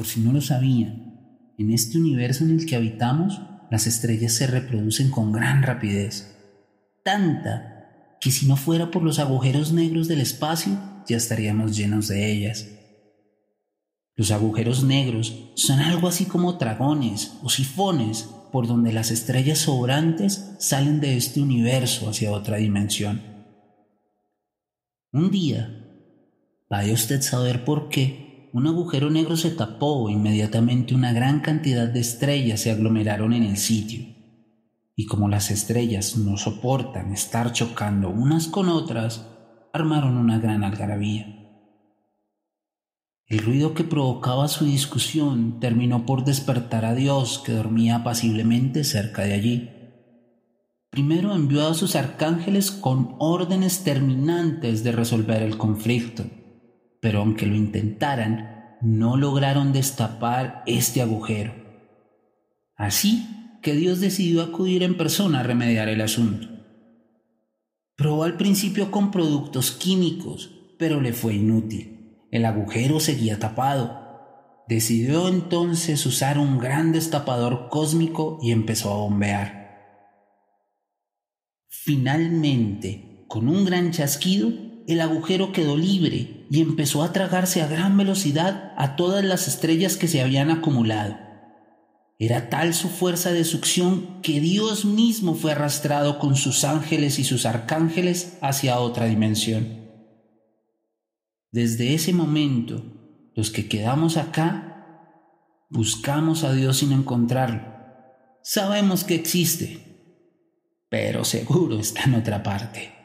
por si no lo sabían, en este universo en el que habitamos, las estrellas se reproducen con gran rapidez. Tanta que si no fuera por los agujeros negros del espacio, ya estaríamos llenos de ellas. Los agujeros negros son algo así como dragones o sifones por donde las estrellas sobrantes salen de este universo hacia otra dimensión. Un día, vaya usted saber por qué, un agujero negro se tapó e inmediatamente una gran cantidad de estrellas se aglomeraron en el sitio. Y como las estrellas no soportan estar chocando unas con otras, armaron una gran algarabía. El ruido que provocaba su discusión terminó por despertar a Dios que dormía apaciblemente cerca de allí. Primero envió a sus arcángeles con órdenes terminantes de resolver el conflicto, pero aunque lo intentaran, no lograron destapar este agujero. Así que Dios decidió acudir en persona a remediar el asunto. Probó al principio con productos químicos, pero le fue inútil. El agujero seguía tapado. Decidió entonces usar un gran destapador cósmico y empezó a bombear. Finalmente, con un gran chasquido, el agujero quedó libre y empezó a tragarse a gran velocidad a todas las estrellas que se habían acumulado. Era tal su fuerza de succión que Dios mismo fue arrastrado con sus ángeles y sus arcángeles hacia otra dimensión. Desde ese momento, los que quedamos acá, buscamos a Dios sin encontrarlo. Sabemos que existe, pero seguro está en otra parte.